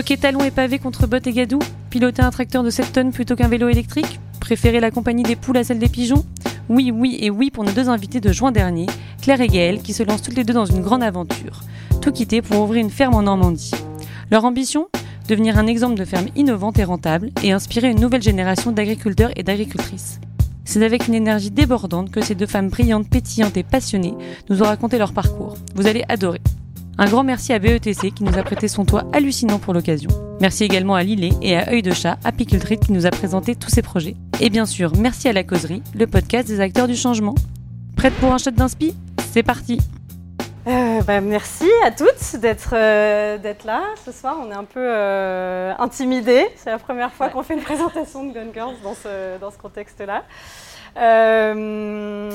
Troquer talons et pavés contre bottes et gadou Piloter un tracteur de 7 tonnes plutôt qu'un vélo électrique Préférer la compagnie des poules à celle des pigeons? Oui, oui et oui pour nos deux invités de juin dernier, Claire et Gaëlle, qui se lancent toutes les deux dans une grande aventure. Tout quitter pour ouvrir une ferme en Normandie. Leur ambition? Devenir un exemple de ferme innovante et rentable et inspirer une nouvelle génération d'agriculteurs et d'agricultrices. C'est avec une énergie débordante que ces deux femmes brillantes, pétillantes et passionnées nous ont raconté leur parcours. Vous allez adorer. Un grand merci à BETC qui nous a prêté son toit hallucinant pour l'occasion. Merci également à Lillet et à Œil de Chat, Apicultrice qui nous a présenté tous ses projets. Et bien sûr, merci à La Causerie, le podcast des acteurs du changement. Prête pour un shot d'inspi C'est parti euh, bah, merci à toutes d'être euh, d'être là ce soir. On est un peu euh, intimidés. C'est la première fois qu'on fait une présentation de Gun Girls dans ce, dans ce contexte-là. Euh,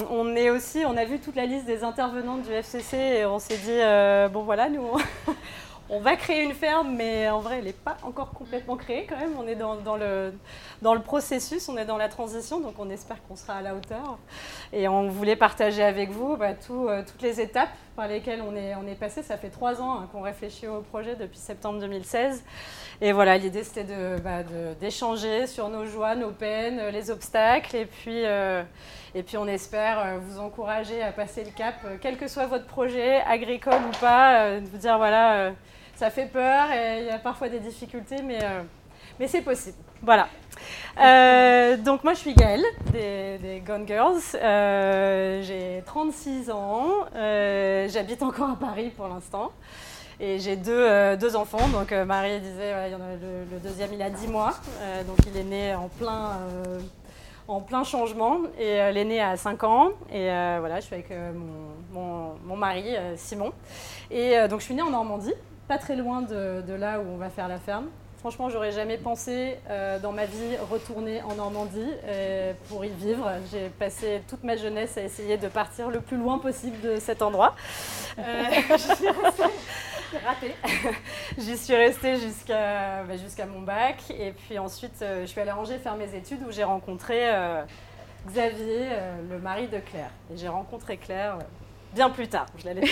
on a vu toute la liste des intervenantes du FCC et on s'est dit euh, bon voilà, nous on, va créer une ferme, mais en vrai elle n'est pas encore complètement créée quand même. On est dans, le, dans le processus, on est dans la transition, donc on espère qu'on sera à la hauteur. Et on voulait partager avec vous bah, euh, toutes les étapes par lesquelles on est, passé. Ça fait trois ans hein, qu'on réfléchit au projet depuis septembre 2016. Et voilà, l'idée c'était bah, d'échanger sur nos joies, nos peines, les obstacles, et puis, euh, on espère euh, vous encourager à passer le cap, euh, quel que soit votre projet, agricole ou pas, de vous dire voilà, ça fait peur et il y a parfois des difficultés, mais c'est possible. Voilà. Donc moi je suis Gaëlle des, des Gone Girls, j'ai 36 ans, j'habite encore à Paris pour l'instant. Et j'ai deux, euh, deux, enfants. Donc euh, Marie disait, le, deuxième, il a 10 mois. Euh, donc il est né en plein, en plein changement. Et l'aîné a 5 ans. Et voilà, je suis avec mon, mon, mari, Simon. Et donc je suis née en Normandie, pas très loin de là où on va faire la ferme. Franchement, j'aurais jamais pensé dans ma vie retourner en Normandie pour y vivre. J'ai passé toute ma jeunesse à essayer de partir le plus loin possible de cet endroit. raté. J'y suis restée jusqu'à bah, jusqu'à mon bac. Et puis ensuite, euh, je suis allée à Angers faire mes études où j'ai rencontré euh, Xavier, euh, le mari de Claire. Et j'ai rencontré Claire bien plus tard. Je la laisse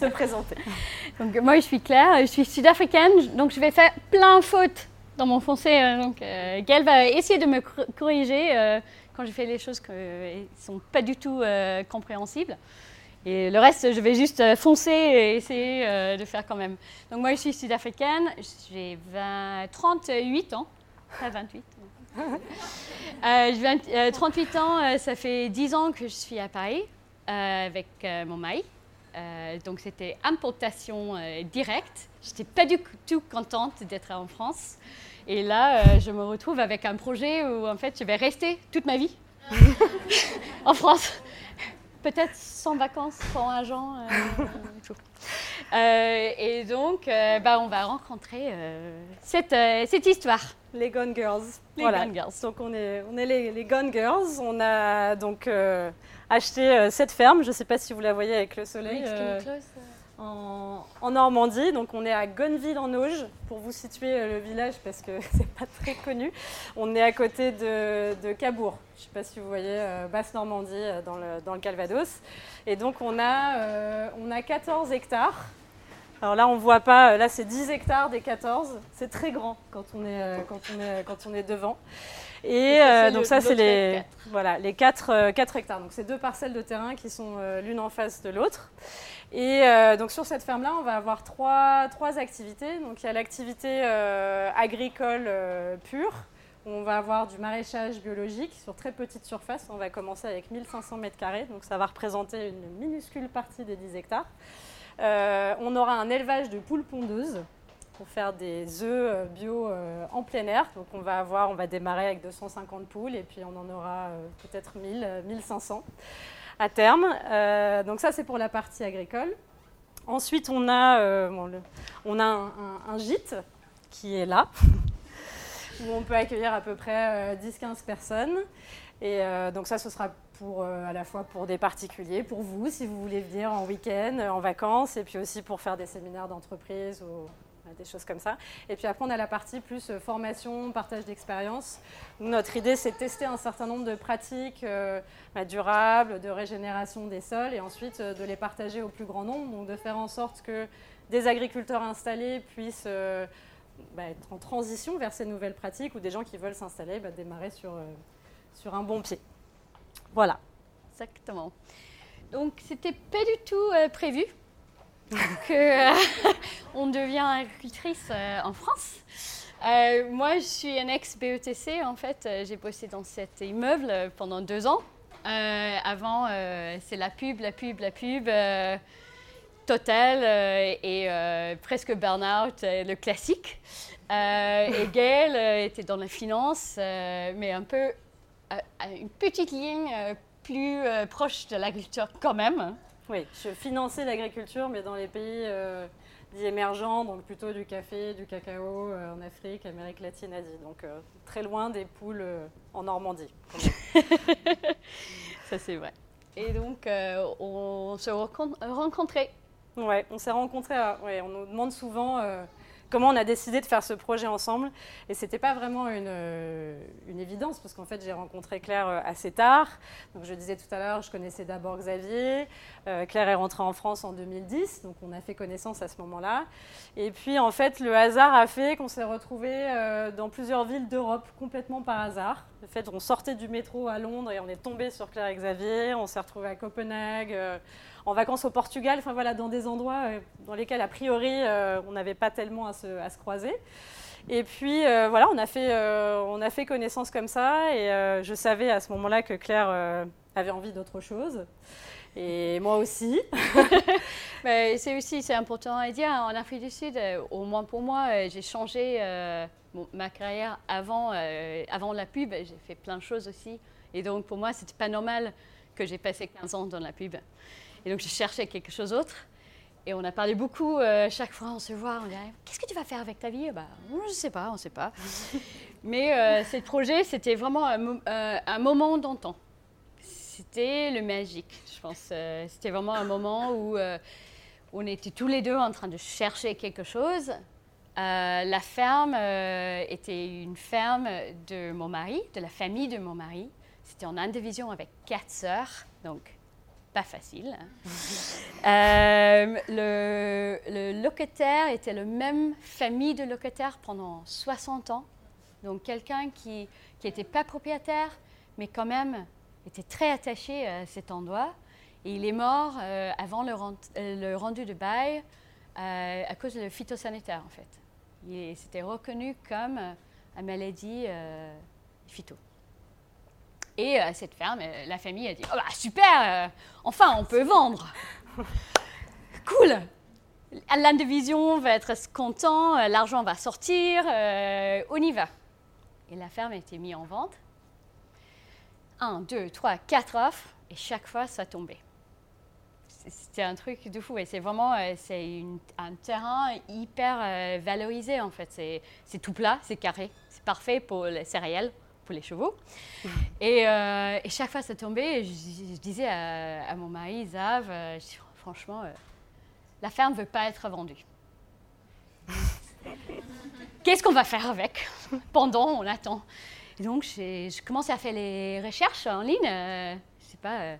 se présenter. Donc, moi, je suis Claire, je suis sud-africaine, donc je vais faire plein de fautes dans mon français. donc, Gaëlle va essayer de me corriger quand je fais les choses qui ne sont pas du tout compréhensibles. Et le reste, je vais juste euh, foncer et essayer euh, de faire quand même. Donc moi, je suis sud-africaine, j'ai 38 ans, pas 28. euh, 38 ans, ça fait 10 ans que je suis à Paris euh, avec mon mari. donc c'était importation directe. J'étais pas du tout contente d'être en France. Et là, je me retrouve avec un projet où en fait, je vais rester toute ma vie en France peut-être sans vacances, sans agent. Euh, euh, et donc, euh, bah, on va rencontrer cette, cette, histoire. Les Gone Girls. Les Gone Girls. Donc, on est, on est les, les Gone Girls. On a donc acheté cette ferme. Je ne sais pas si vous la voyez avec le soleil. Oui, en, Normandie. Donc on est à Gonneville en Auge, pour vous situer euh, le village parce que c'est pas très connu. On est à côté de, Cabourg. Je ne sais pas si vous voyez euh, Basse Normandie euh, dans le, dans le, Calvados. Et donc on a, on a 14 hectares. Alors là, on ne voit pas, là c'est 10 hectares des 14. C'est très grand quand on est, quand on est, quand on est devant. Et, donc ça, c'est les, voilà, les 4, 4 hectares. Donc c'est deux parcelles de terrain qui sont l'une en face de l'autre. Et euh, donc sur cette ferme-là, on va avoir trois, trois activités. Donc il y a l'activité euh, agricole euh, pure. On va avoir du maraîchage biologique sur très petite surface. On va commencer avec 1500 mètres carrés, donc ça va représenter une minuscule partie des 10 hectares. on aura un élevage de poules pondeuses pour faire des œufs bio en plein air. Donc on va avoir, on va démarrer avec 250 poules et puis on en aura peut-être 1000, 1500 à terme. Euh, donc ça, c'est pour la partie agricole. Ensuite, on a, euh, on a un, gîte qui est là, où on peut accueillir à peu près 10-15 euh, personnes. Et donc ça, ce sera pour, à la fois pour des particuliers, pour vous, si vous voulez venir en week-end, en vacances, et puis aussi pour faire des séminaires d'entreprise des choses comme ça. Et puis après, on a la partie plus euh, formation, partage d'expérience. Notre idée, c'est de tester un certain nombre de pratiques euh, bah, durables, de régénération des sols, et ensuite euh, de les partager au plus grand nombre, donc de faire en sorte que des agriculteurs installés puissent bah, être en transition vers ces nouvelles pratiques ou des gens qui veulent s'installer, bah, démarrer sur, sur un bon pied. Voilà. Exactement. Donc, c'était pas du tout prévu que on devient agricultrice en France. Euh, moi, je suis un ex-BETC. En fait, euh, j'ai bossé dans cet immeuble pendant deux ans. Euh, avant, c'est la pub, la pub, la pub totale et presque burn-out, le classique. et Gaëlle était dans la finance, mais un peu une petite ligne plus proche de l'agriculture quand même. Oui, je finançais l'agriculture, mais dans les pays émergents, donc plutôt du café, du cacao euh, en Afrique, Amérique latine, Asie. Donc euh, très loin des poules euh, en Normandie. Ça c'est vrai. Et donc on se rencontrait. Ouais, on s'est rencontrés. Ouais, on nous demande souvent comment on a décidé de faire ce projet ensemble. Et ce n'était pas vraiment une, euh, une évidence, parce qu'en fait, j'ai rencontré Claire euh, assez tard. Donc, je disais tout à l'heure, je connaissais d'abord Xavier. Euh, Claire est rentrée en France en 2010, donc on a fait connaissance à ce moment-là. Et puis, en fait, le hasard a fait qu'on s'est retrouvés dans plusieurs villes d'Europe, complètement par hasard. Le fait, on sortait du métro à Londres et on est tombé sur Claire et Xavier. On s'est retrouvés à Copenhague en vacances au Portugal, enfin voilà, dans des endroits euh, dans lesquels a priori euh, on n'avait pas tellement à se, croiser. Et puis euh, voilà, on a, fait, on a fait connaissance comme ça et je savais à ce moment-là que Claire avait envie d'autre chose. Et moi aussi. Mais c'est aussi c'est important à dire. En Afrique du Sud, au moins pour moi, j'ai changé ma carrière avant, avant la pub. J'ai fait plein de choses aussi. Et donc pour moi, c'était pas normal que j'ai passé 15 ans dans la pub. Et donc, je cherchais quelque chose d'autre. Et on a parlé beaucoup, euh, chaque fois on se voit, on dit Qu'est-ce que tu vas faire avec ta vie? Bah, Je ne sais pas, on ne sait pas. Mais euh, ce projet, c'était vraiment un, euh, un moment d'antan. C'était le magique, je pense. c'était vraiment un moment où on était tous les deux en train de chercher quelque chose. la ferme était une ferme de mon mari, de la famille de mon mari. C'était en indivision avec quatre sœurs, donc pas facile. Euh, le, locataire était la même famille de locataires pendant 60 ans. Donc quelqu'un qui n'était pas propriétaire, mais quand même était très attaché à cet endroit. Et il est mort euh, avant le, euh, le, rendu de bail à cause de phytosanitaire, en fait. Il s'était reconnu comme une maladie phyto. Et euh, cette ferme, euh, la famille a dit oh bah, super, euh, enfin on peut vendre. cool. L'indivision va être content, l'argent va sortir, on y va. Et la ferme a été mise en vente. Un, deux, trois, quatre offres, et chaque fois ça tombait. C'était un truc de fou. Et c'est vraiment c'est un terrain hyper valorisé en fait. C'est tout plat, c'est carré, c'est parfait pour les céréales pour les chevaux. Euh, et, chaque fois ça tombait, je, je disais à, mon mari, Zav, euh, franchement, euh, la ferme ne veut pas être vendue. Qu'est-ce qu'on va faire avec? Pendant, on attend. Et donc, je commençais à faire les recherches en ligne. je sais pas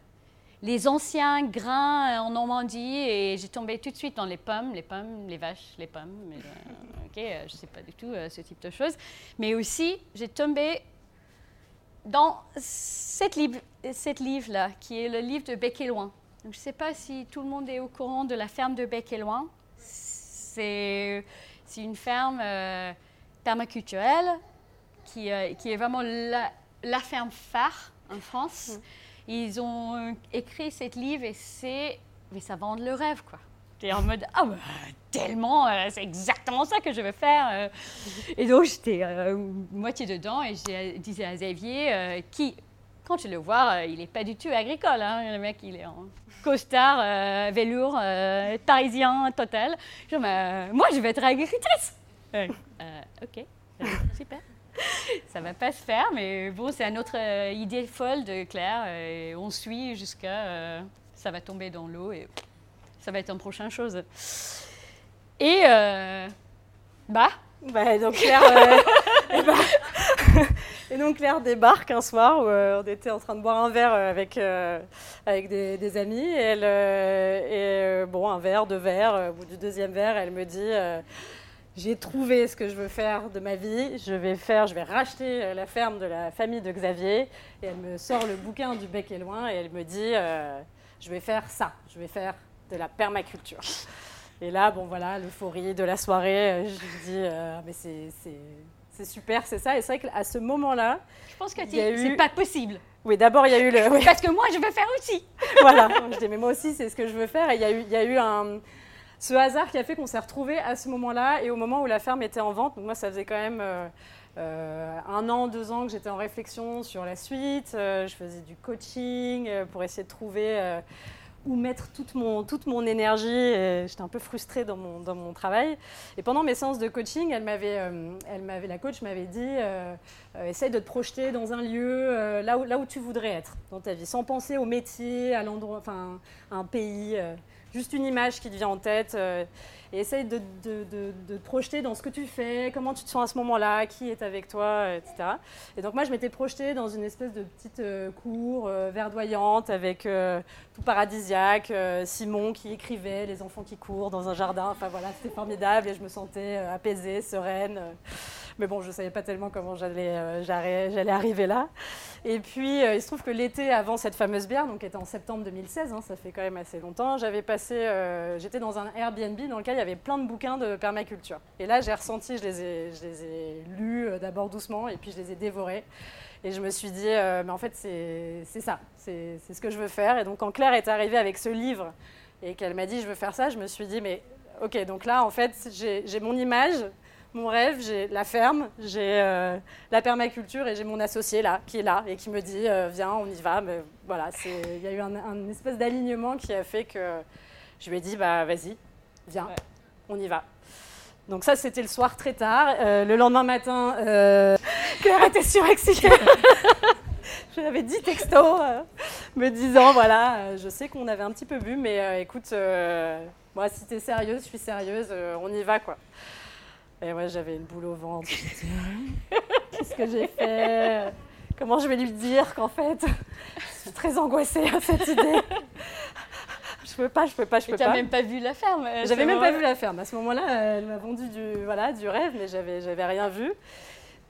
les anciens grains en Normandie et j'ai tombé tout de suite dans les pommes, les pommes, les vaches, les pommes. Mais, ok, je ne sais pas du tout ce type de choses. Mais aussi, j'ai tombé dans cette livre, cette livre-là, qui est le livre de Bec et Loin. je ne sais pas si tout le monde est au courant de la ferme de Bec et Loin. C'est une ferme euh, permaculturelle qui, euh, qui, est vraiment la, la, ferme phare en France. Mm. Ils ont écrit cette livre et c'est... Mais ça vend le rêve, quoi. J'étais en mode, ah bah, tellement, euh, c'est exactement ça que je veux faire. Euh. Et donc, j'étais euh, moitié dedans et je disais à Xavier, qui, quand je le vois, il n'est pas du tout agricole. Hein, le mec, il est en costard, velours, parisien total. Je dis, moi, je vais être agricultrice. ok, super. Ça va pas se faire, mais bon, c'est une autre idée folle de Claire. Et on suit jusqu'à ça va tomber dans l'eau et ça va être une prochaine chose. Et euh, bah. bah donc Claire, euh, et, bah, et, donc Claire débarque un soir où euh, on était en train de boire un verre avec, avec des, amis. Et, elle, et bon, un verre, deux verres. Au bout du deuxième verre, elle me dit j'ai trouvé ce que je veux faire de ma vie. Je vais faire, je vais racheter la ferme de la famille de Xavier. Et elle me sort le bouquin du bec et loin et elle me dit, je vais faire ça. Je vais faire de la permaculture. Et là, bon voilà, l'euphorie de la soirée, je me dis, mais c'est super, c'est ça. Et c'est vrai qu'à ce moment-là, je pense que c'est pas possible. Oui, d'abord, il y a eu le. Parce que moi, je veux faire aussi. voilà. Je dis, mais moi aussi, c'est ce que je veux faire. Et il y a eu, il y a eu un, ce hasard qui a fait qu'on s'est retrouvés à ce moment-là et au moment où la ferme était en vente. Donc, moi, ça faisait quand même euh, euh, un an, deux ans que j'étais en réflexion sur la suite. Euh, je faisais du coaching pour essayer de trouver où mettre toute mon, toute mon énergie. J'étais un peu frustrée dans mon, dans mon travail. Et pendant mes séances de coaching, elle m'avait, euh, elle m'avait, la coach m'avait dit euh, euh, essaye de te projeter dans un lieu là, où, là où tu voudrais être dans ta vie, sans penser au métier, à l'endroit, enfin, à un pays juste une image qui te vient en tête euh, et essaye de, te projeter dans ce que tu fais, comment tu te sens à ce moment-là, qui est avec toi, etc. Et donc moi, je m'étais projetée dans une espèce de petite euh, cour euh, verdoyante avec tout paradisiaque, Simon qui écrivait, les enfants qui courent dans un jardin. Enfin voilà, c'était formidable et je me sentais apaisée, sereine. Mais bon, je ne savais pas tellement comment j'allais, j'allais arriver là. Et puis, il se trouve que l'été avant cette fameuse bière, donc qui était en septembre 2016, hein, ça fait quand même assez longtemps, j'avais passé euh, j'étais dans un Airbnb dans lequel il y avait plein de bouquins de permaculture. Et là, j'ai ressenti, je les ai, je les ai lus euh, d'abord doucement et puis je les ai dévorés. Et je me suis dit, euh, mais en fait, c'est ça, c'est ce que je veux faire. Et donc, quand Claire est arrivée avec ce livre et qu'elle m'a dit, je veux faire ça, je me suis dit, mais ok, donc là, en fait, j'ai mon image, mon rêve, j'ai la ferme, j'ai la permaculture et j'ai mon associé là, qui est là et qui me dit, viens, on y va. Mais voilà, il y a eu un, un espèce d'alignement qui a fait que je lui ai dit, bah vas-y, viens, on y va. Donc ça, c'était le soir très tard. Euh, le lendemain matin, euh, Claire était surexcitée. je lui avais dit texto, euh, me disant, voilà, je sais qu'on avait un petit peu bu, mais écoute, moi, si t'es sérieuse, je suis sérieuse, on y va, quoi. Et moi, j'avais une boule au ventre. Qu'est-ce que j'ai fait Comment je vais lui dire qu'en fait, je suis très angoissée à cette idée je peux pas, je peux pas, je peux pas. Tu n'as même pas vu la ferme. J'avais même pas vu la ferme. À ce moment-là, elle m'a vendu du, voilà, du rêve, mais j'avais, j'avais rien vu.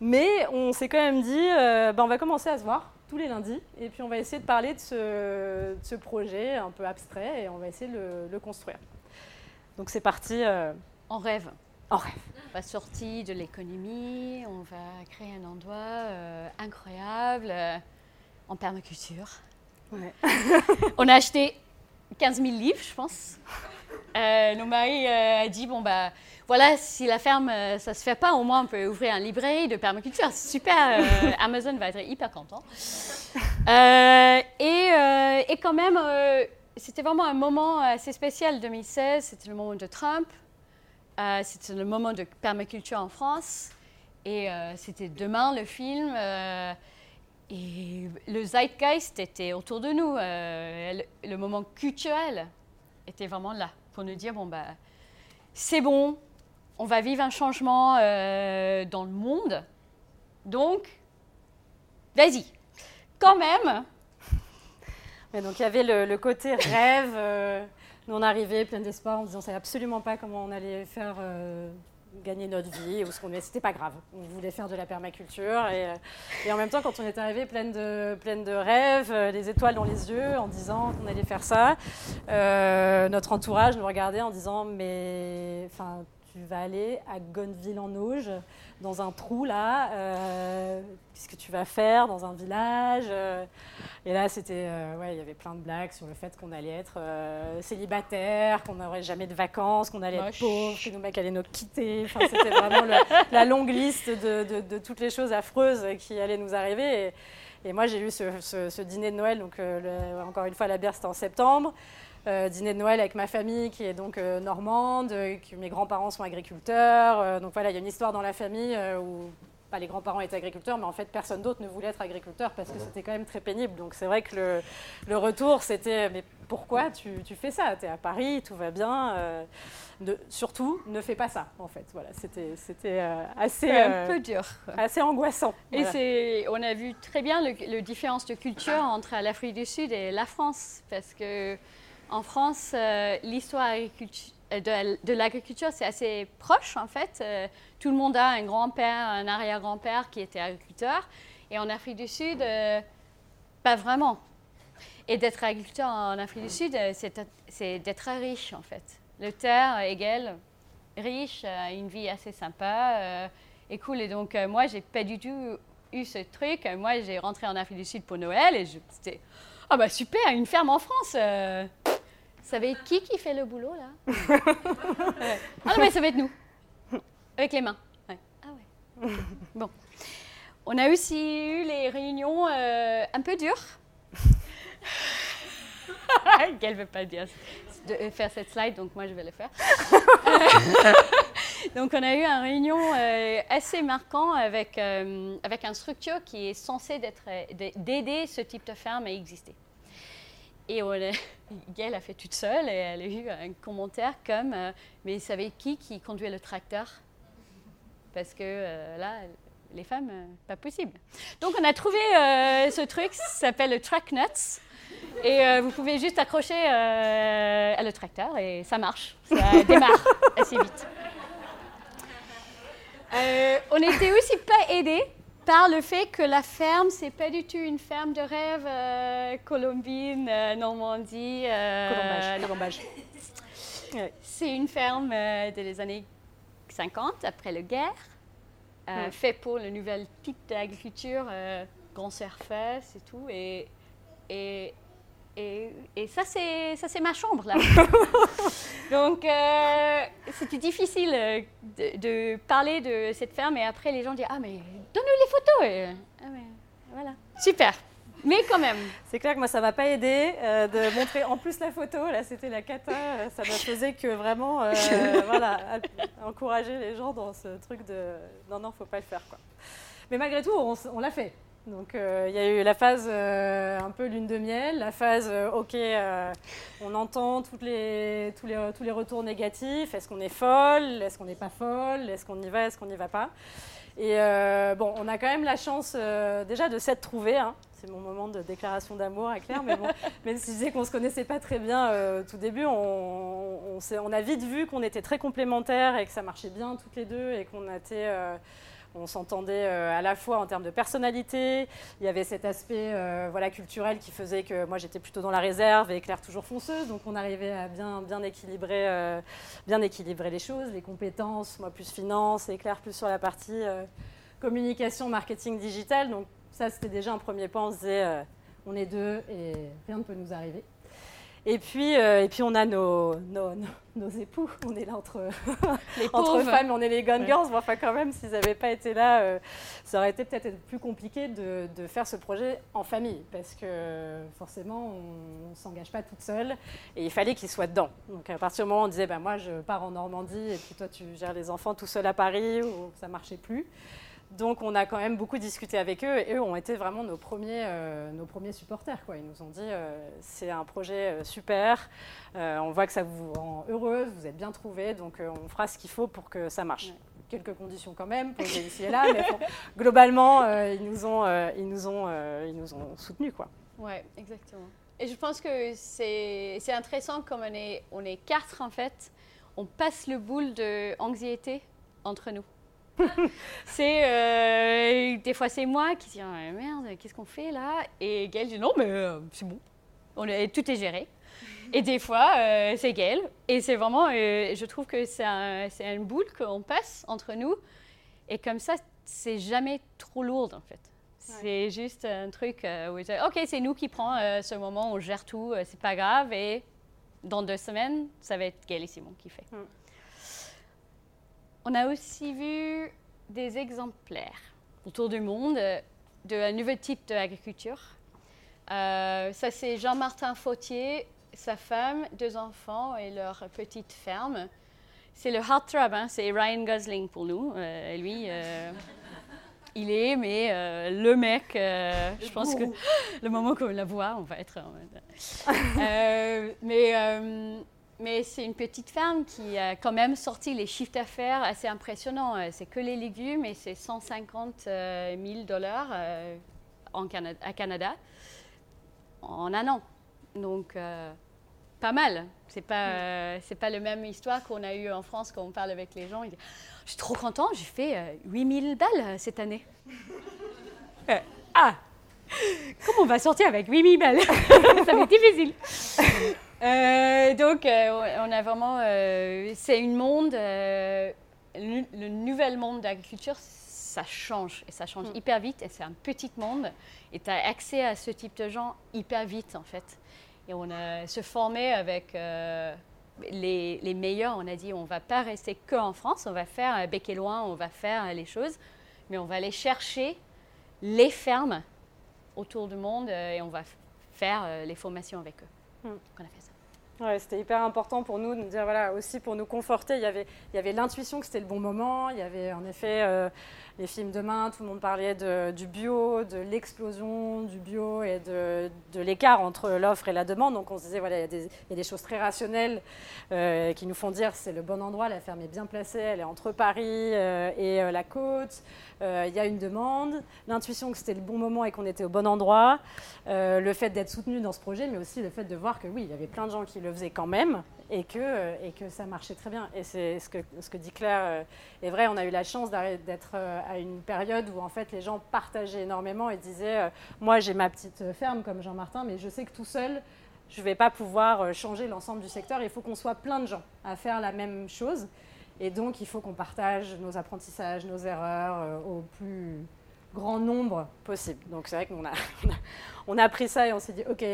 Mais on s'est quand même dit, euh, ben, on va commencer à se voir tous les lundis, et puis on va essayer de parler de ce, ce projet un peu abstrait, et on va essayer de le, construire. Donc c'est parti. Euh, en rêve. En rêve. On va sortir de l'économie, on va créer un endroit euh, incroyable en permaculture. Ouais. on a acheté 15 000 livres, je pense. Euh, nos maris euh, a dit bon bah voilà si la ferme euh, ça se fait pas au moins on peut ouvrir un livret de permaculture c'est super Amazon va être hyper content et, et, quand même c'était vraiment un moment assez spécial 2016 c'était le moment de Trump c'était le moment de permaculture en France et c'était demain le film et le zeitgeist était autour de nous. Euh, le, moment culturel était vraiment là pour nous dire bon, bah, c'est bon, on va vivre un changement euh, dans le monde. Donc, vas-y. Quand même. Donc, il y avait le, côté rêve. Euh, nous, on arrivait plein d'espoir en disant, on ne savait absolument pas comment on allait faire gagner notre vie ou ce qu'on c'était pas grave. On voulait faire de la permaculture et, et en même temps quand on est arrivé pleine de, de rêves, euh, les étoiles dans les yeux en disant qu'on allait faire ça, euh, notre entourage nous regardait en disant mais tu vas aller à Gonneville-en-Auge, dans un trou là, euh, qu'est-ce que tu vas faire dans un village euh. Et là, c'était, euh, ouais, il y avait plein de blagues sur le fait qu'on allait être célibataire, qu'on n'aurait jamais de vacances, qu'on allait être pauvre, que nos mecs allaient nous quitter. Enfin, c'était vraiment la longue liste de, toutes les choses affreuses qui allaient nous arriver. Et, moi, j'ai eu ce, dîner de Noël, donc encore une fois, la bière, c'était en septembre. Euh, dîner de Noël avec ma famille qui est donc euh, normande, euh, que mes grands-parents sont agriculteurs. donc voilà, il y a une histoire dans la famille où pas les grands-parents étaient agriculteurs, mais en fait personne d'autre ne voulait être agriculteur parce que c'était quand même très pénible. Donc c'est vrai que le, le retour c'était mais pourquoi tu, tu fais ça? Tu es à Paris, tout va bien. surtout, ne fais pas ça en fait. Voilà, c'était c'était assez un peu dur, assez angoissant. Et c'est on a vu très bien la différence de culture entre l'Afrique du Sud et la France parce que en France, euh, l'histoire de, l'agriculture, c'est assez proche en fait. tout le monde a un grand-père, un arrière-grand-père qui était agriculteur. Et en Afrique du Sud, pas vraiment. Et d'être agriculteur en Afrique du Sud, c'est d'être riche en fait. Le terre égale riche, une vie assez sympa et cool. Et donc, moi, j'ai pas du tout eu ce truc. Moi, j'ai rentré en Afrique du Sud pour Noël et c'était ah bah super, une ferme en France. Euh. Ça va être qui qui fait le boulot là? Ah non mais ça va être nous, avec les mains. Ah ouais. Bon, on a aussi eu les réunions euh, un peu dures. Qu'elle veut pas dire de faire cette slide, donc moi je vais le faire. Donc on a eu une réunion euh, assez marquante avec, euh, avec une structure qui est censée d'aider ce type de ferme à exister. Et a, Gail a fait toute seule et elle a eu un commentaire comme euh, Mais vous savez qui qui conduit le tracteur? Parce que là, les femmes, pas possible. Donc on a trouvé ce truc, ça s'appelle le Track Nuts. Et vous pouvez juste accrocher à le tracteur et ça marche. Ça démarre assez vite. Euh, on n'était aussi pas aidés par le fait que la ferme, c'est pas du tout une ferme de rêve euh, colombine, euh, Normandie. Colombage. C'est une ferme des années 50, après la guerre, faite fait pour le nouvel type d'agriculture, grand surface et tout. Et, et et, ça, c'est, ça, c'est ma chambre, là. Donc, euh, c'était difficile euh, de, parler de cette ferme. Et après, les gens disent Ah, mais donne-nous les photos. ah, mais, voilà. Super. Mais quand même. C'est clair que moi, ça m'a pas aidé euh, de montrer en plus la photo. Là, c'était la cata. Ça m'a faisait que vraiment, voilà, encourager les gens dans ce truc de non, non, faut pas le faire, quoi. Mais malgré tout, on l'a fait. Donc euh, il y a eu la phase euh, un peu lune de miel, la phase euh, ok, on entend toutes les, tous, les, tous les retours négatifs, est-ce qu'on est folle, est-ce qu'on n'est pas folle, est-ce qu'on y va, est-ce qu'on n'y va pas? Et bon, on a quand même la chance déjà de s'être trouvés. Hein. C'est mon moment de déclaration d'amour à Claire, mais bon, même si je disais qu'on ne se connaissait pas très bien tout début, on, on, on, a vite vu qu'on était très complémentaires et que ça marchait bien toutes les deux et qu'on était on s'entendait euh, à la fois en termes de personnalité, il y avait cet aspect euh, voilà, culturel qui faisait que moi j'étais plutôt dans la réserve et Claire toujours fonceuse, donc on arrivait à bien, euh, équilibrer les choses, les compétences, moi plus finance et Claire plus sur la partie communication, marketing digital. Donc ça c'était déjà un premier point, on se disait on est deux et rien ne peut nous arriver. Et puis, euh, et puis on a nos, nos, nos, époux, on est là entre, entre femmes, on est les Gun Girls. enfin, quand même, s'ils n'avaient pas été là, euh, ça aurait été peut-être plus compliqué de, de, faire ce projet en famille, parce que forcément, on ne s'engage pas toute seule, et il fallait qu'ils soient dedans. Donc à partir du moment où on disait, bah, moi je pars en Normandie, et puis toi tu gères les enfants tout seul à Paris, ou ça marchait plus. Donc on a quand même beaucoup discuté avec eux et eux ont été vraiment nos premiers, euh, nos premiers supporters. Quoi. Ils nous ont dit euh, c'est un projet euh, super, on voit que ça vous rend heureuse, vous êtes bien trouvés, donc on fera ce qu'il faut pour que ça marche. Quelques conditions quand même, posées ici et là, mais globalement ils nous ont, ils nous ont, ils nous ont soutenus. Quoi. Ouais, exactement. Et je pense que c'est intéressant comme on est, on est quatre en fait, on passe le boule de anxiété entre nous. c'est euh, des fois c'est moi qui dis ah, merde qu'est-ce qu'on fait là? Et Gaël dit non mais euh, c'est bon. On est, tout est géré. Et des fois euh, c'est Gaël et c'est vraiment je trouve que c'est un, une boule qu'on passe entre nous. Et comme ça c'est jamais trop lourd en fait. C'est juste un truc où ok c'est nous qui prend ce moment on gère tout c'est pas grave. Et dans deux semaines ça va être Gaël et Simon qui fait. Mm. On a aussi vu des exemplaires autour du monde d'un nouveau type d'agriculture. Euh, ça, c'est Jean-Martin Fautier, sa femme, deux enfants et leur petite ferme. C'est le heartthrob, hein, c'est Ryan Gosling pour nous. Euh, lui, euh, il est, mais le mec, je pense que le moment qu'on la voit, on va être. mais mais c'est une petite ferme qui a quand même sorti les chiffres d'affaires assez impressionnants. Euh, c'est que les légumes et c'est 150 000 euh, dollars euh, Canada, à Canada en un an. Donc, pas pas mal. C'est pas, euh, c'est pas la même histoire qu'on a eu en France quand on parle avec les gens. je suis trop content, j'ai fait 8000 balles cette année. ah Comment on va sortir avec 8000 balles? Ça va être difficile. donc, on a vraiment. c'est une monde. le, le nouvel monde d'agriculture, ça change et ça change mm. hyper vite et c'est un petit monde et tu as accès à ce type de gens hyper vite en fait. Et on a se formé avec euh, les, les, meilleurs, on a dit on va pas rester que en France, on va faire bec et loin, on va faire les choses, mais on va aller chercher les fermes autour du monde euh, et on va faire euh, les formations avec eux. Mm. On a fait ça. Ouais, c'était hyper important pour nous de nous dire, voilà, aussi pour nous conforter, il y avait, il y avait l'intuition que c'était le bon moment, il y avait en effet euh, les films demain, tout le monde parlait de, du bio, de l'explosion du bio et de, de l'écart entre l'offre et la demande. Donc on se disait, voilà, il y a des, il y a des choses très rationnelles euh, qui nous font dire c'est le bon endroit, la ferme est bien placée, elle est entre Paris euh, et la côte, il y a une demande, l'intuition que c'était le bon moment et qu'on était au bon endroit, le fait d'être soutenu dans ce projet, mais aussi le fait de voir que oui, il y avait plein de gens qui le faisait quand même et que, et que ça marchait très bien. Et c'est ce que, ce que dit Claire euh, est vrai. On a eu la chance d'être euh, à une période où en fait les gens partageaient énormément et disaient euh, Moi j'ai ma petite ferme comme Jean-Martin, mais je sais que tout seul, je ne vais pas pouvoir changer l'ensemble du secteur. Il faut qu'on soit plein de gens à faire la même chose. Et donc il faut qu'on partage nos apprentissages, nos erreurs au plus grand nombre possible. Donc c'est vrai qu'on a, on a, a pris ça et on s'est dit Ok,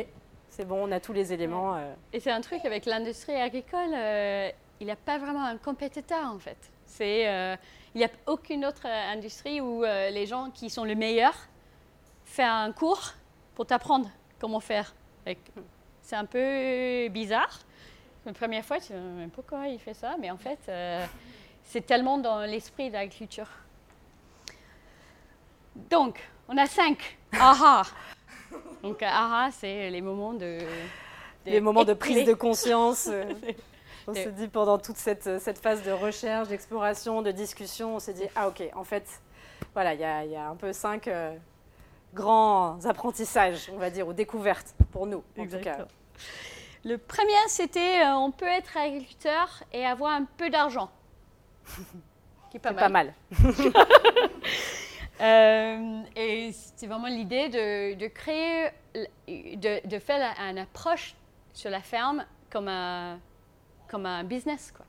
c'est bon, on a tous les éléments. Euh. Et c'est un truc avec l'industrie agricole, euh, il n'y a pas vraiment un compétiteur en fait. C'est, euh, il n'y a aucune autre industrie où les gens qui sont les meilleurs font un cours pour t'apprendre comment faire. C'est un peu bizarre. La première fois, tu sais pas pourquoi il fait ça, mais en fait, c'est tellement dans l'esprit de l'agriculture. Donc, on a cinq. Aha donc, aha, c'est les moments de, les moments de prise de conscience. Euh, on s'est dit pendant toute cette, cette phase de recherche, d'exploration, de discussion, on s'est dit ah ok, en fait, voilà, il y, y a, un peu cinq euh, grands apprentissages, on va dire, ou découvertes pour nous, en tout cas. Le premier, c'était euh, on peut être agriculteur et avoir un peu d'argent. Qui est pas Pas mal. Euh, et c'est vraiment l'idée de, créer, de, faire une approche sur la ferme comme un, comme un business. Quoi.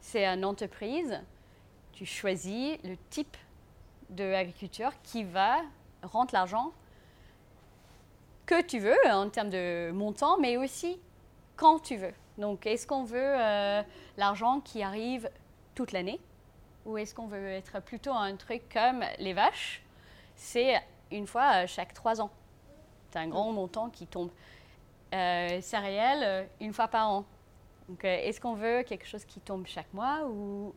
C'est une entreprise, tu choisis le type d'agriculture qui va rendre l'argent que tu veux en termes de montant, mais aussi quand tu veux. Donc, est-ce qu'on veut euh, l'argent qui arrive toute l'année? Ou est-ce qu'on veut être plutôt un truc comme les vaches? C'est une fois chaque trois ans. C'est un grand montant qui tombe. Euh, céréales, euh, une fois par an. Donc, euh, est-ce qu'on veut quelque chose qui tombe chaque mois ou,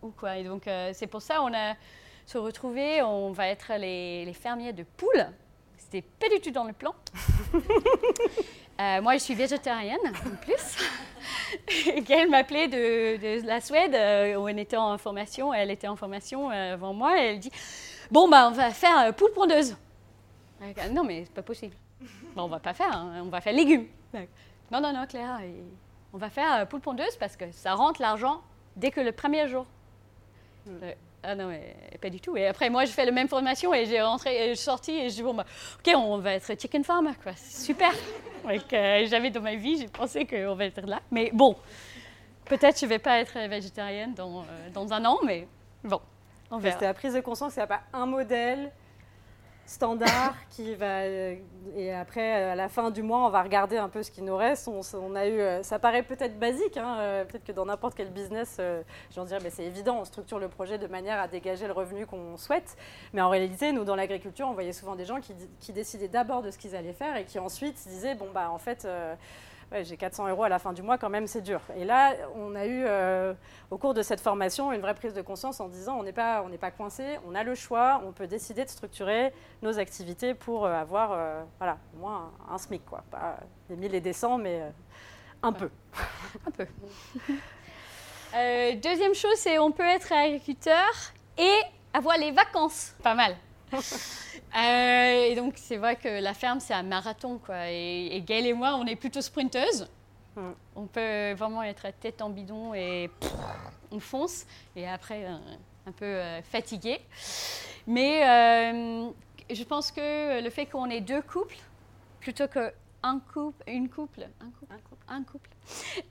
ou, quoi? Et donc, euh, c'est pour ça qu'on a se retrouvé, on va être les, les fermiers de poules. C'était pas du tout dans le plan. moi, je suis végétarienne en plus. Gaëlle m'appelait de, la Suède, euh, où on était en formation. Elle était en formation euh, avant moi. Et elle dit Bon, bah, on va faire euh, poule pondeuse. Non, mais c'est pas possible. Bon, on va pas faire, hein, on va faire légumes. Non, non, non, Claire, on va faire poule pondeuse parce que ça rentre l'argent dès que le premier jour. Ah non, mais pas du tout. Et après, moi, je fais la même formation et j'ai rentré, et je suis sortie et je dis, bon, bah, ok, on va être chicken farmer, quoi. Super. Euh, j'avais dans ma vie, j'ai pensé qu'on va être là. Mais bon, peut-être je ne vais pas être végétarienne dans, euh, dans un an, mais bon, on verra. C'était la prise de conscience qu'il n'y a pas un modèle standard qui va euh, et après à la fin du mois on va regarder un peu ce qui nous reste. On, a eu euh, ça paraît peut-être basique hein, euh, peut-être que dans n'importe quel business j'en dirais mais c'est évident on structure le projet de manière à dégager le revenu qu'on souhaite. Mais en réalité nous dans l'agriculture on voyait souvent des gens qui, qui décidaient d'abord de ce qu'ils allaient faire et qui ensuite disaient bon bah en fait j'ai 400 euros à la fin du mois, quand même, c'est dur. Et là, on a eu, euh, au cours de cette formation, une vraie prise de conscience en disant on n'est pas, on pas coincé, on a le choix, on peut décider de structurer nos activités pour euh, avoir, euh, voilà, au moins un, SMIC, quoi. Pas des 1000 et des 100, mais un peu. un peu. deuxième chose, c'est on peut être agriculteur et avoir les vacances. Pas mal. Euh, et donc, c'est vrai que la ferme, c'est un marathon. Quoi. Et, et Gaëlle et moi, on est plutôt sprinteuses. Mm. On peut vraiment être tête en bidon et on fonce, et après un peu fatigué. Mais je pense que le fait qu'on ait deux couples, plutôt qu'un couple, une couple, un couple, un couple,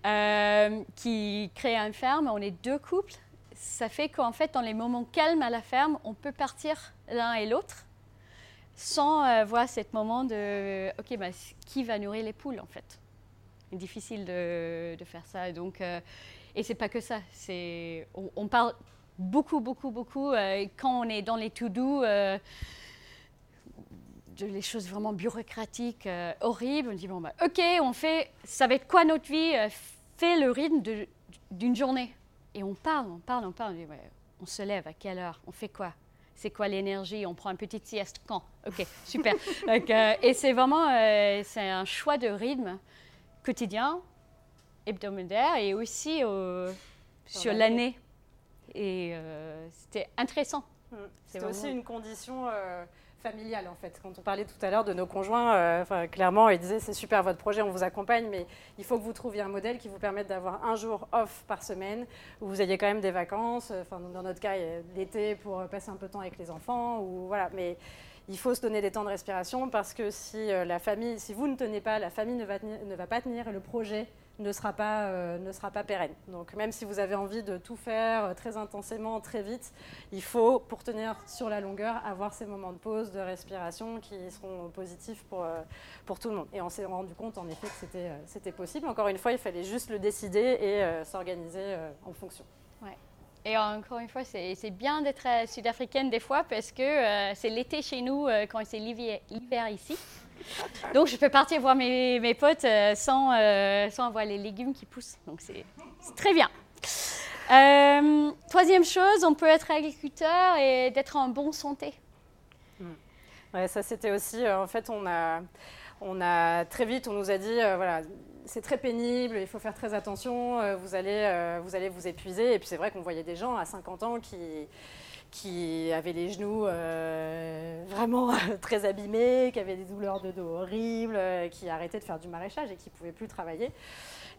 euh, qui crée une ferme, on est deux couples, ça fait qu'en fait, dans les moments calmes à la ferme, on peut partir l'un et l'autre sans euh, voir ce moment de OK, bah, qui va nourrir les poules en fait difficile de, faire ça. Donc, euh, et c'est pas que ça. C'est, on, parle beaucoup, beaucoup, beaucoup quand on est dans les tout doux les choses vraiment bureaucratiques, euh, horribles. On dit, bon, bah, ok, on fait, ça va être quoi notre vie euh, Fait le rythme d'une journée. Et on parle, on parle, on parle. On se lève à quelle heure On fait quoi? C'est quoi l'énergie? On prend une petite sieste quand Ok, super. Euh, et c'est vraiment c'est un choix de rythme quotidien, hebdomadaire et aussi sur l'année. Et c'était intéressant. Mmh. C'est aussi une condition familiale en fait. Quand on parlait tout à l'heure de nos conjoints, euh, clairement, ils disaient c'est super votre projet, on vous accompagne, mais il faut que vous trouviez un modèle qui vous permette d'avoir un jour off par semaine, où vous ayez quand même des vacances. Euh, enfin, dans notre cas, l'été pour passer un peu de temps avec les enfants, ou voilà. Mais il faut se donner des temps de respiration parce que si euh, la famille, si vous ne tenez pas, la famille ne va, ne va pas tenir le projet ne sera pas, euh, ne sera pas pérenne. Donc même si vous avez envie de tout faire euh, très intensément, très vite, il faut, pour tenir sur la longueur, avoir ces moments de pause, de respiration qui seront positifs pour, euh, pour tout le monde. Et on s'est rendu compte en effet que c'était, c'était possible. Encore une fois, il fallait juste le décider et s'organiser en fonction. Ouais. Et encore une fois, c'est, c'est bien d'être sud-africaine des fois parce que c'est l'été chez nous quand c'est l'hiver ici. Donc, je peux partir voir mes, mes potes euh, sans, euh, sans avoir les légumes qui poussent. Donc, c'est très bien. Euh, troisième chose, on peut être agriculteur et d'être en bonne santé. Hmm. Ça c'était aussi, en fait, on a, on a très vite, on nous a dit, voilà, c'est très pénible, il faut faire très attention, vous, allez, vous allez vous épuiser. Et puis c'est vrai qu'on voyait des gens à 50 ans qui, qui avait les genoux euh, vraiment très abîmés, qui avait des douleurs de dos horribles, euh, qui arrêtait de faire du maraîchage et qui ne pouvait plus travailler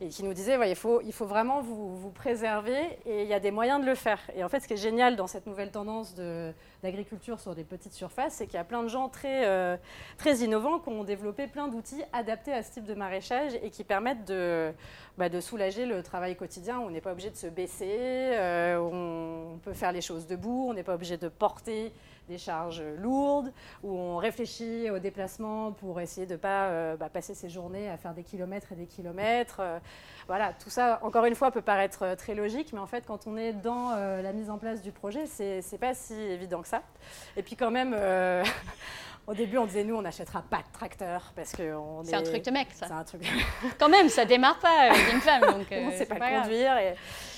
et qui nous disait il, faut, il faut vraiment vous, vous, préserver et il y a des moyens de le faire. Et en fait, ce qui est génial dans cette nouvelle tendance d'agriculture sur des petites surfaces, c'est qu'il y a plein de gens très, euh, très innovants qui ont développé plein d'outils adaptés à ce type de maraîchage et qui permettent de, bah, de soulager le travail quotidien. On n'est pas obligé de se baisser, euh, on peut faire les choses debout, on n'est pas obligé de porter des charges lourdes, où on réfléchit au déplacement pour essayer de ne pas euh, bah, passer ses journées à faire des kilomètres et des kilomètres. Euh, voilà, tout ça, encore une fois, peut paraître euh, très logique, mais en fait, quand on est dans la mise en place du projet, c'est pas si évident que ça. Et puis quand même... Au début, on disait, nous, on n'achètera pas de tracteur parce que C'est est... un truc de mec, ça. C'est un truc Quand même, ça démarre pas avec une femme. Donc, on ne sait pas, conduire.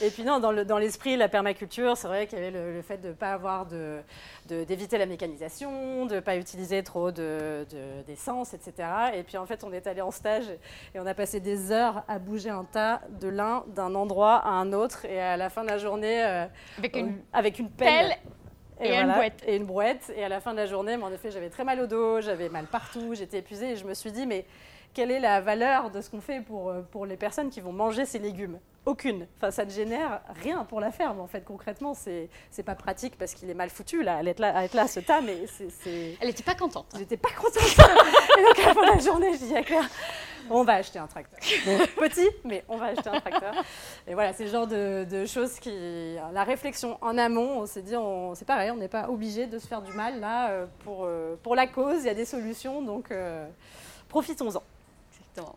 Et, puis non, dans l'esprit de la permaculture, c'est vrai qu'il y avait le, fait de ne pas avoir de d'éviter la mécanisation, de ne pas utiliser trop d'essence, de, etc. Et puis en fait, on est allé en stage et on a passé des heures à bouger un tas de lin d'un endroit à un autre. Et à la fin de la journée, euh, avec, une avec une pelle, et, une brouette. Et une brouette. Et à la fin de la journée, en effet, j'avais très mal au dos, j'avais mal partout, j'étais épuisée. Et je me suis dit, mais quelle est la valeur de ce qu'on fait pour, euh, pour les personnes qui vont manger ces légumes? Aucune. Enfin, ça ne génère rien pour la ferme, en fait, concrètement. C'est, c'est pas pratique parce qu'il est mal foutu, là, à être là, à être là ce tas, mais c'est... Elle n'était pas contente. Elle n'était pas contente. et donc, à la fin de la journée, je dis à Claire, on va acheter un tracteur. petit, mais on va acheter un tracteur. Et voilà, c'est le genre de, choses qui... La réflexion en amont, on s'est dit, on, c'est pareil, on n'est pas obligé de se faire du mal, là, euh, pour, euh, pour la cause, il y a des solutions, donc euh, profitons-en. Exactement.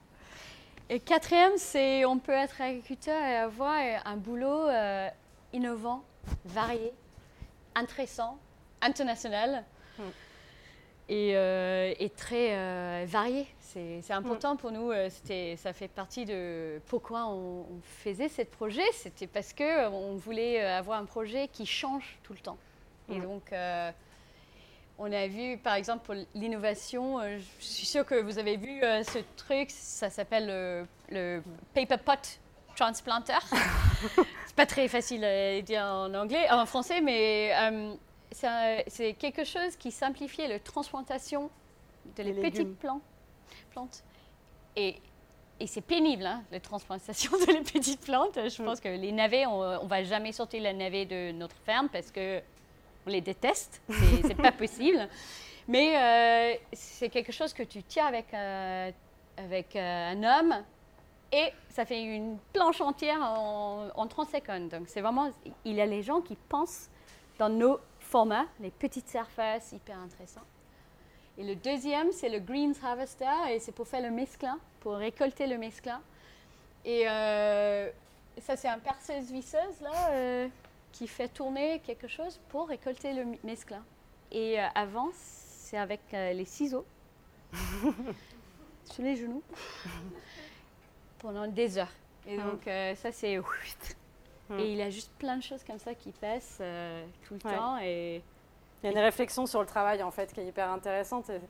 Et quatrième, c'est on peut être agriculteur et avoir un boulot euh, innovant, varié, intéressant, international hmm. euh, et, très euh, varié. C'est important hmm. pour nous. ça fait partie de pourquoi on, faisait ce projet. C'était parce qu'on voulait avoir un projet qui change tout le temps. Et hmm. donc, on a vu, par exemple, pour l'innovation, euh, je suis sûre que vous avez vu euh, ce truc, ça s'appelle le, Paper Pot Transplanter. c'est pas très facile à dire en anglais, en français, mais euh, c'est quelque chose qui simplifiait la transplantation de les, petites plantes. Et et c'est pénible, hein, la transplantation de les petites plantes. Je mm. pense que les navets, on ne va jamais sortir les navets de notre ferme parce que on les déteste. C'est pas possible. Mais euh, c'est quelque chose que tu tiens avec, euh, avec euh, un homme et ça fait une planche entière en, en 30 secondes. Donc c'est vraiment, il y a les gens qui pensent dans nos formats, les petites surfaces hyper intéressantes. Et le deuxième, c'est le Greens Harvester, et c'est pour faire le mesclin, pour récolter le mesclin. Et euh, ça, c'est un perceuse visseuse, là, euh, qui fait tourner quelque chose pour récolter le mesclin. Et euh, avant, c'est avec les ciseaux, sur les genoux, pendant des heures. Et ah. donc, ça, c'est... Hmm. Et il a juste plein de choses comme ça qui passent tout le temps. Et il y a une réflexion sur le travail en fait qui est hyper intéressante. C'est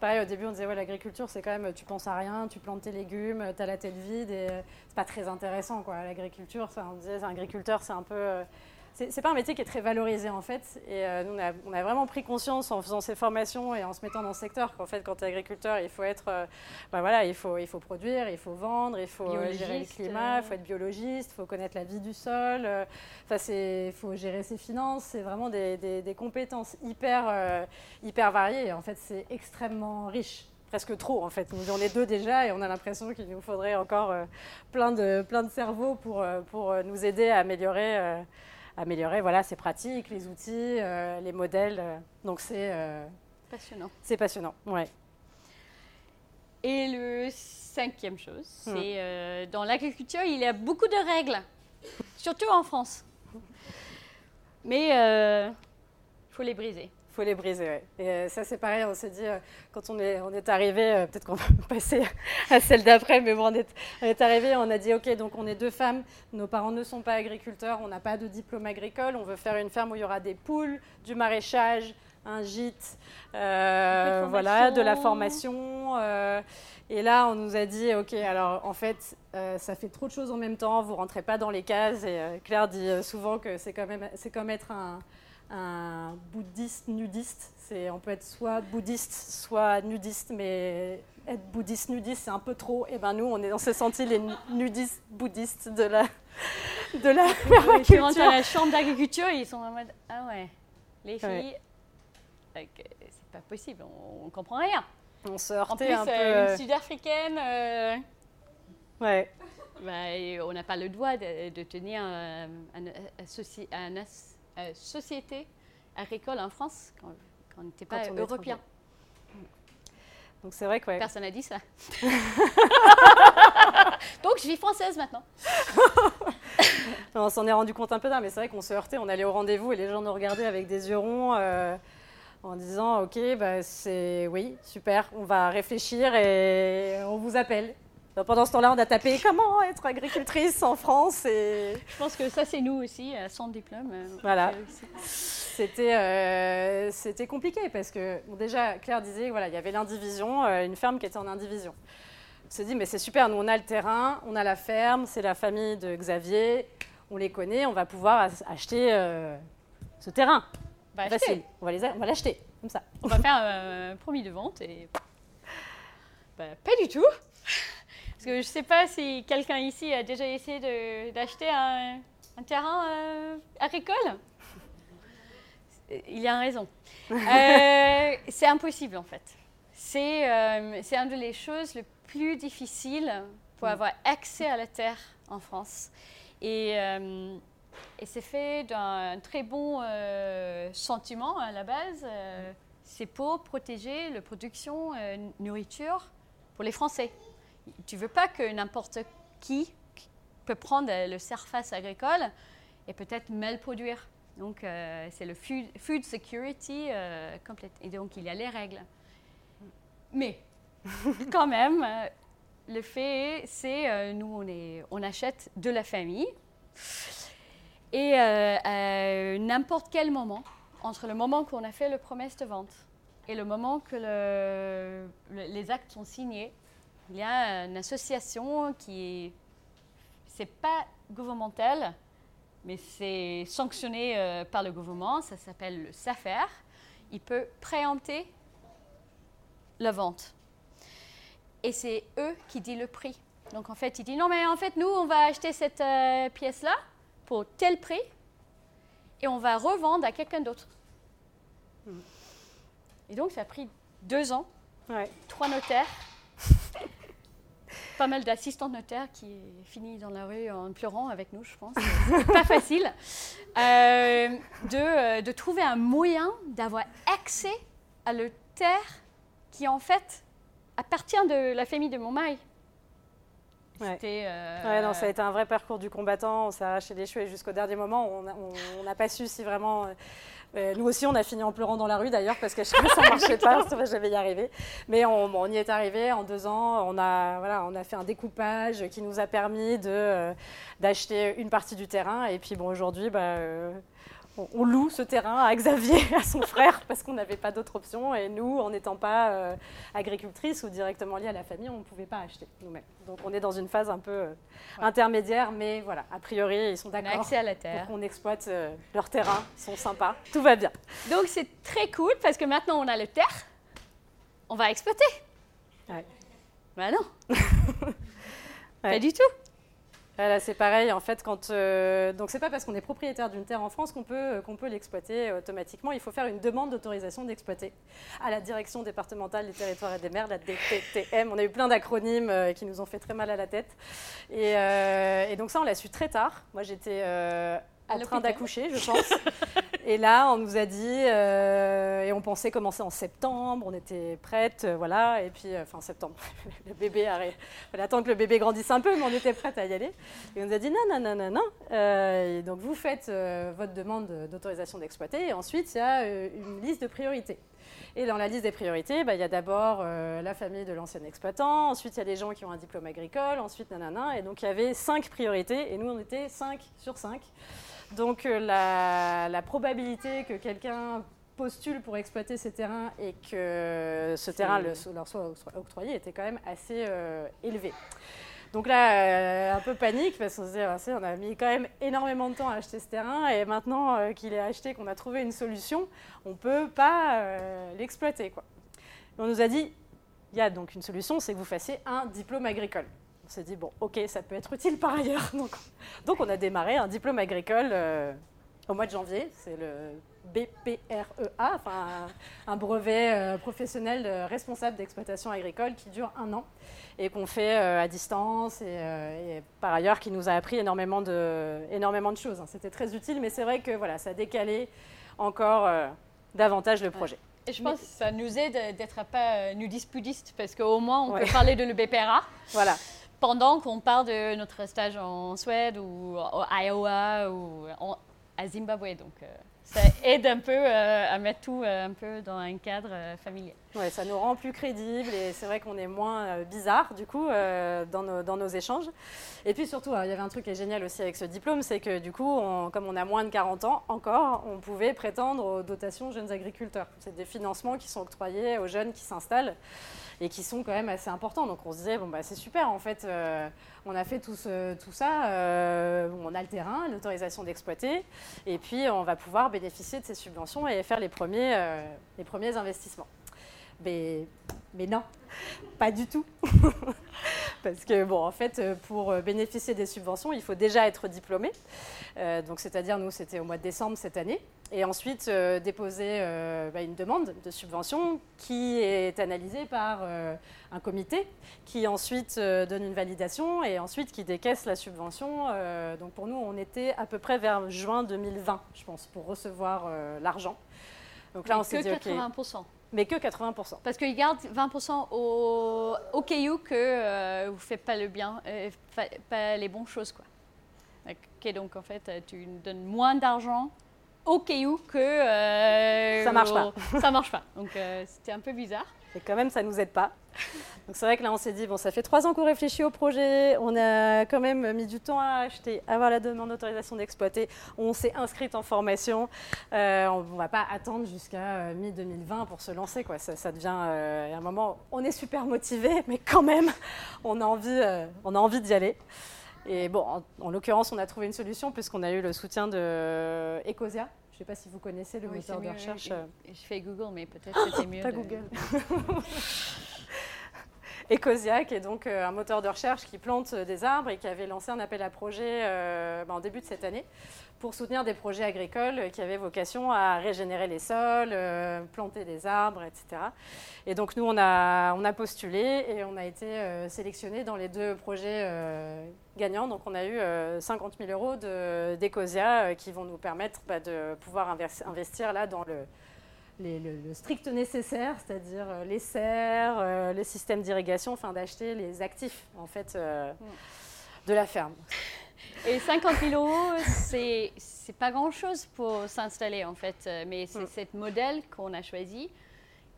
pareil, au début on disait ouais, l'agriculture c'est quand même tu penses à rien, tu plantes tes légumes, tu as la tête vide et c'est pas très intéressant quoi. L'agriculture, on disait agriculteur c'est un peu euh, c'est pas un métier qui est très valorisé en fait. Et euh, nous, on a, vraiment pris conscience en faisant ces formations et en se mettant dans ce secteur qu'en fait, quand tu es agriculteur, il faut être, euh, bah voilà, il faut, il faut produire, il faut vendre, il faut euh, gérer le climat, il faut être biologiste, il faut connaître la vie du sol, enfin, il faut gérer ses finances. C'est vraiment des, des, compétences hyper, hyper variées. En fait, c'est extrêmement riche presque trop en fait. On est deux déjà et on a l'impression qu'il nous faudrait encore plein, de, plein de cerveaux pour, pour nous aider à améliorer améliorer voilà, ses pratiques, les outils, euh, les modèles. Euh. donc c'est euh, passionnant. C'est passionnant, ouais. Et le cinquième chose, hmm. c'est dans l'agriculture, il y a beaucoup de règles, surtout en France. Mais il faut les briser faut les briser. Ouais. Et euh, ça, c'est pareil, on s'est dit, euh, quand on est, on est arrivé, euh, peut-être qu'on va passer à celle d'après, mais bon, on est, on est arrivé, on a dit, OK, donc on est deux femmes, nos parents ne sont pas agriculteurs, on n'a pas de diplôme agricole, on veut faire une ferme où il y aura des poules, du maraîchage, un gîte, voilà, de la formation. et là, on nous a dit, OK, alors en fait, ça fait trop de choses en même temps, vous rentrez pas dans les cases. Et Claire dit souvent que c'est quand même, c'est comme être un un bouddhiste nudiste. C'est, on peut être soit bouddhiste, soit nudiste, mais être bouddhiste nudiste, c'est un peu trop. Et ben nous, on est, on s'est sentis les nudistes bouddhistes de la de la rentrent à la chambre d'agriculture, ils sont en mode ah ouais, les filles, c'est pas possible, on, ne comprend rien. On se heurtait en plus, un peu. Euh, sud-africaine. Euh, ouais. Bah, on n'a pas le droit de, tenir un, un, un, un euh, société agricole en France quand, on n'était pas européen. Donc c'est vrai que personne n'a dit ça. Donc je vis française maintenant. on s'en est rendu compte un peu tard, mais c'est vrai qu'on se heurtait, on allait au rendez-vous et les gens nous regardaient avec des yeux ronds euh, en disant ok bah c'est oui super, on va réfléchir et on vous appelle pendant ce temps-là, on a tapé comment être agricultrice en France. Et... Je pense que ça, c'est nous aussi, sans diplôme. Euh, voilà. C'était, euh, c'était compliqué parce que, déjà, Claire disait, voilà, il y avait l'indivision, euh, une ferme qui était en indivision. On s'est dit, mais c'est super, nous, on a le terrain, on a la ferme, c'est la famille de Xavier, on les connaît, on va pouvoir acheter ce terrain. Bah, Facile, on va, les, on va l'acheter, comme ça. On va faire un promis de vente et... Bah, pas du tout. Parce que je ne sais pas si quelqu'un ici a déjà essayé d'acheter un, terrain euh, agricole. Il y a raison. Euh, c'est impossible en fait. C'est euh, une des choses les plus difficiles pour mm. avoir accès à la terre en France. Et, et c'est fait d'un très bon sentiment à la base. c'est pour protéger la production nourriture pour les Français tu veux pas que n'importe qui peut prendre le surface agricole et peut-être mal produire. Donc, euh, c'est le food, security euh, complète. Et donc, il y a les règles. Mais, quand même, euh, le fait, c'est, nous, on, est, on achète de la famille. Et à n'importe quel moment, entre le moment qu'on a fait le promesse de vente et le moment que les actes sont signés, il y a une association qui est, c'est pas gouvernemental, mais c'est sanctionné euh, par le gouvernement. Ça s'appelle le SAFER. Il peut préempter la vente. Et c'est eux qui disent le prix. Donc en fait, il dit non, mais en fait, nous, on va acheter cette euh, pièce-là pour tel prix et on va revendre à quelqu'un d'autre. Hmm. Et donc, ça a pris deux ans, trois notaires, pas mal d'assistants notaires qui finissent dans la rue en pleurant avec nous, je pense. C'est pas facile euh, de, euh, de, trouver un moyen d'avoir accès à le terre qui, en fait, appartient de la famille de mon mari. Euh, non, ça a été un vrai parcours du combattant. On s'est arraché les cheveux et jusqu'au dernier moment, on n'a pas su si vraiment. Euh, euh, nous aussi, on a fini en pleurant dans la rue d'ailleurs parce que ça ne marchait pas, je vais y arriver. Mais on, y est arrivé en deux ans. On a, voilà, on a fait un découpage qui nous a permis d'acheter une partie du terrain. Et puis bon, aujourd'hui, bah, on, loue ce terrain à Xavier, à son frère, parce qu'on n'avait pas d'autre option. Et nous, en n'étant pas euh, agricultrices ou directement liées à la famille, on ne pouvait pas acheter nous-mêmes. Donc on est dans une phase un peu euh, intermédiaire, mais voilà, a priori, ils sont d'accord. accès à la terre. Qu'on exploite euh, leur terrain, ils sont sympas, tout va bien. Donc c'est très cool, parce que maintenant on a le terre, on va exploiter. Ouais. Ben non. Pas du tout c'est pareil. En fait, quand euh, donc c'est pas parce qu'on est propriétaire d'une terre en France qu'on peut euh, peut l'exploiter automatiquement. Il faut faire une demande d'autorisation d'exploiter à la Direction départementale des territoires et des mers, la DTTM. On a eu plein d'acronymes euh, qui nous ont fait très mal à la tête. Et donc ça, on l'a su très tard. Moi, j'étais en train d'accoucher, je pense. et là, on nous a dit, euh, et on pensait commencer en septembre, on était prête, euh, voilà. Et puis, euh, enfin, septembre, le bébé arrive. Il fallait attendre que le bébé grandisse un peu, mais on était prête à y aller. Et on nous a dit, non, non, non, non, non. et donc, vous faites votre demande d'autorisation d'exploiter, et ensuite, il y a une liste de priorités. Et dans la liste des priorités, bah, il y a d'abord la famille de l'ancien exploitant, ensuite il y a des gens qui ont un diplôme agricole, ensuite nanana. Et donc il y avait cinq priorités, et nous on était cinq sur cinq. Donc euh, la, probabilité que quelqu'un postule pour exploiter ces terrains et que ce terrain leur soit octroyé était quand même assez euh, élevé. Donc là, euh, un peu panique parce qu'on se dit, ah, on a mis quand même énormément de temps à acheter ce terrain et maintenant qu'il est acheté, qu'on a trouvé une solution, on ne peut pas l'exploiter. On nous a dit, il y a donc une solution, c'est que vous fassiez un diplôme agricole on s'est dit, bon, ok, ça peut être utile par ailleurs. Donc, donc on a démarré un diplôme agricole euh, au mois de janvier. C'est le BPREA, enfin un, brevet euh, professionnel responsable d'exploitation agricole qui dure un an et qu'on fait euh, à distance et, par ailleurs qui nous a appris énormément de, énormément de choses. Hein. C'était très utile, mais c'est vrai que voilà, ça a décalé encore davantage le projet. Et je pense que ça nous aide d'être pas nudistes parce qu'au moins on peut parler de le BPRA. Voilà pendant qu'on parle de notre stage en Suède ou à Iowa ou à Zimbabwe. Donc, euh, ça aide un peu euh, à mettre tout euh, un peu dans un cadre familial. Ouais, ça nous rend plus crédibles et c'est vrai qu'on est moins bizarre du coup dans nos, dans, nos, échanges. Et puis surtout, il y avait un truc qui est génial aussi avec ce diplôme, c'est que du coup, comme on a moins de 40 ans encore, on pouvait prétendre aux dotations jeunes agriculteurs. C'est des financements qui sont octroyés aux jeunes qui s'installent et qui sont quand même assez importants. Donc on se disait, bon, bah, c'est super, en fait, euh, on a fait tout, ça, euh, on a le terrain, l'autorisation d'exploiter, et puis on va pouvoir bénéficier de ces subventions et faire euh, les premiers investissements. Mais, mais non, pas du tout. Parce que, bon, en fait, pour bénéficier des subventions, il faut déjà être diplômé. donc, c'est-à-dire, nous, c'était au mois de décembre cette année et ensuite euh, déposer euh, bah, une demande de subvention qui est analysée par euh, un comité qui ensuite donne une validation et ensuite qui décaisse la subvention. donc pour nous, on était à peu près vers juin 2020, je pense, pour recevoir l'argent. Donc là, on s'est dit, 80%. Mais que 80%. Parce qu'ils gardent 20% au, au où que vous ne faites pas le bien, pas les bonnes choses. Quoi. Ok, donc en fait, tu donnes moins d'argent au où que euh, ça marche pas. ça marche pas. Donc euh, c'était un peu bizarre. Et quand même, ça nous aide pas. Donc c'est vrai que là, on s'est dit bon, ça fait trois ans qu'on réfléchit au projet. On a quand même mis du temps à acheter, avoir la demande d'autorisation d'exploiter. On s'est inscrite en formation. Euh, on ne va pas attendre jusqu'à mi 2020 pour se lancer. Quoi. Ça, devient à un moment, on est super motivé, mais quand même, on a envie, on a envie d'y aller. Et bon, en, l'occurrence, on a trouvé une solution puisqu'on a eu le soutien de Ecosia. Je ne sais pas si vous connaissez le moteur de recherche. Je, fais Google, mais peut-être c'était mieux. Pas Google. Ecosia, qui est donc un moteur de recherche qui plante des arbres et qui avait lancé un appel à projet bah, en début de cette année pour soutenir des projets agricoles qui avaient vocation à régénérer les sols, euh, planter des arbres, etc. Et donc nous, on a, postulé et on a été euh, sélectionné dans les deux projets euh, gagnants. Donc on a eu 50 000 euros d'Ecosia qui vont nous permettre bah, de pouvoir investir là dans le, le, strict nécessaire, c'est-à-dire les serres, les systèmes d'irrigation, enfin d'acheter les actifs en fait de la ferme. Et 50 000 euros, c'est pas grand chose pour s'installer en fait, euh, mais c'est mm. ce modèle qu'on a choisi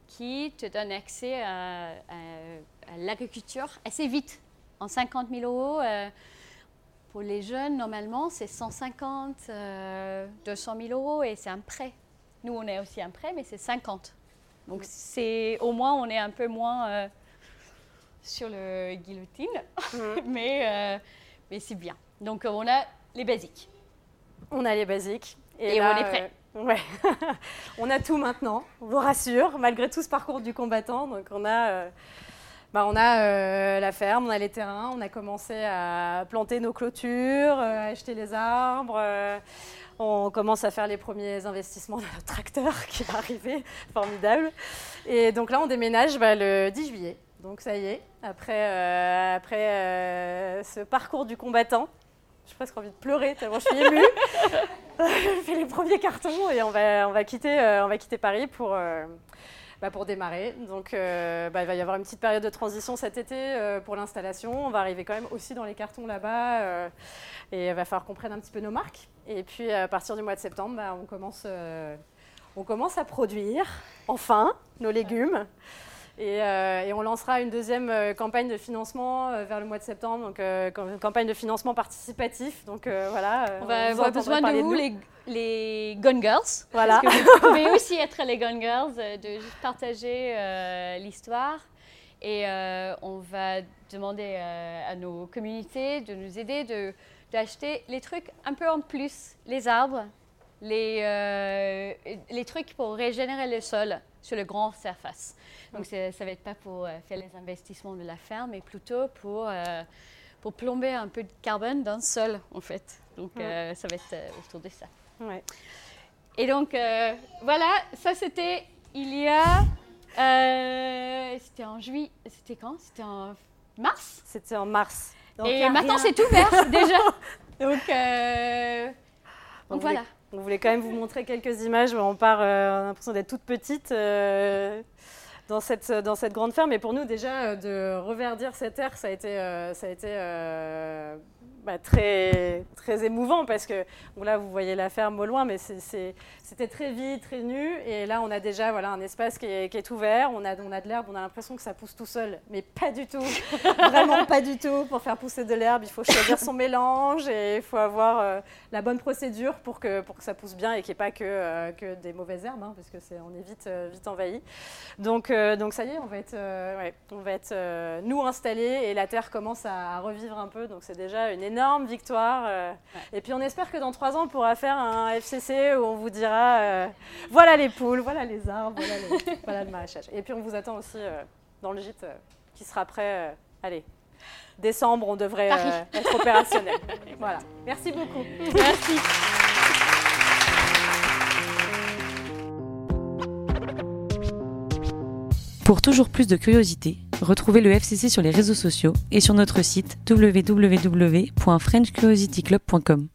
qui te donne accès à, l'agriculture assez vite. En 50 000 euros, euh, pour les jeunes, normalement, c'est 150, 200 000 euros et c'est un prêt. Nous, on est aussi un prêt, mais c'est 50. Donc, c'est au moins, on est un peu moins euh, sur le guillotine, mm. mais, mais c'est bien. Donc, on a les basiques. On a les basiques. Et, on est prêt. Euh, ouais. on a tout maintenant, on vous rassure, malgré tout ce parcours du combattant. Donc on a, euh, bah, on a euh, la ferme, on a les terrains, on a commencé à planter nos clôtures, à acheter les arbres. On commence à faire les premiers investissements dans notre tracteur qui va arriver, formidable. Et donc là, on déménage bah, le 10 juillet. Donc ça y est, après, après ce parcours du combattant, j'ai presque envie de pleurer tellement je suis émue. je fais les premiers cartons et on va, on va, quitter, euh, on va quitter Paris pour, euh, bah, pour démarrer. Donc euh, bah, il va y avoir une petite période de transition cet été pour l'installation. On va arriver quand même aussi dans les cartons là-bas et il va falloir qu'on prenne un petit peu nos marques. Et puis à partir du mois de septembre, bah, on, commence, on commence à produire enfin nos légumes. Euh, et, on lancera une deuxième euh, campagne de financement euh, vers le mois de septembre, donc une campagne de financement participatif. Donc voilà. on va avoir besoin de vous, les, les Gun Girls. Voilà. Parce que vous pouvez aussi être les Gun Girls, de partager l'histoire. Et on va demander à nos communautés de nous aider d'acheter les trucs un peu en plus, les arbres, les, les trucs pour régénérer le sol sur le grand surface. Donc ça ne va être pas pour euh, faire les investissements de la ferme, mais plutôt pour, euh, pour plomber un peu de carbone dans le sol, en fait. Donc euh, ça va être autour de ça. Ouais. Et donc voilà, ça c'était il y a... c'était en juillet, c'était quand? C'était en mars? C'était en mars. Et maintenant c'est tout vert déjà. donc, donc voilà. On voulait quand même vous montrer quelques images on part, on a l'impression d'être toute petite dans cette, dans cette grande ferme. Et pour nous, déjà, de reverdir cette terre, ça a été, euh, ça a été euh, bah, très, très émouvant parce que là, vous voyez la ferme au loin, mais c'était très vide, très nu. Et là, on a déjà voilà, un espace qui est, qui est ouvert. On a, on a de l'herbe, on a l'impression que ça pousse tout seul, mais pas du tout. Vraiment pas du tout. Pour faire pousser de l'herbe, il faut choisir son mélange et il faut avoir euh, la bonne procédure pour que, pour que ça pousse bien et qu'il n'y ait pas que, euh, que des mauvaises herbes, hein, parce que est, on est vite, euh, vite envahi. Donc, donc ça y est, on va être, ouais, on va être nous installés et la terre commence à, à revivre un peu. Donc c'est déjà une énorme victoire. Et puis on espère que dans trois ans, on pourra faire un FCC où on vous dira euh, voilà les poules, voilà les arbres, voilà, le maraîchage. Et puis on vous attend aussi euh, dans le gîte qui sera prêt. allez, décembre, on devrait être opérationnel. voilà. Merci beaucoup. Merci. Pour toujours plus de curiosité, retrouvez le FCC sur les réseaux sociaux et sur notre site www.frenchcuriosityclub.com.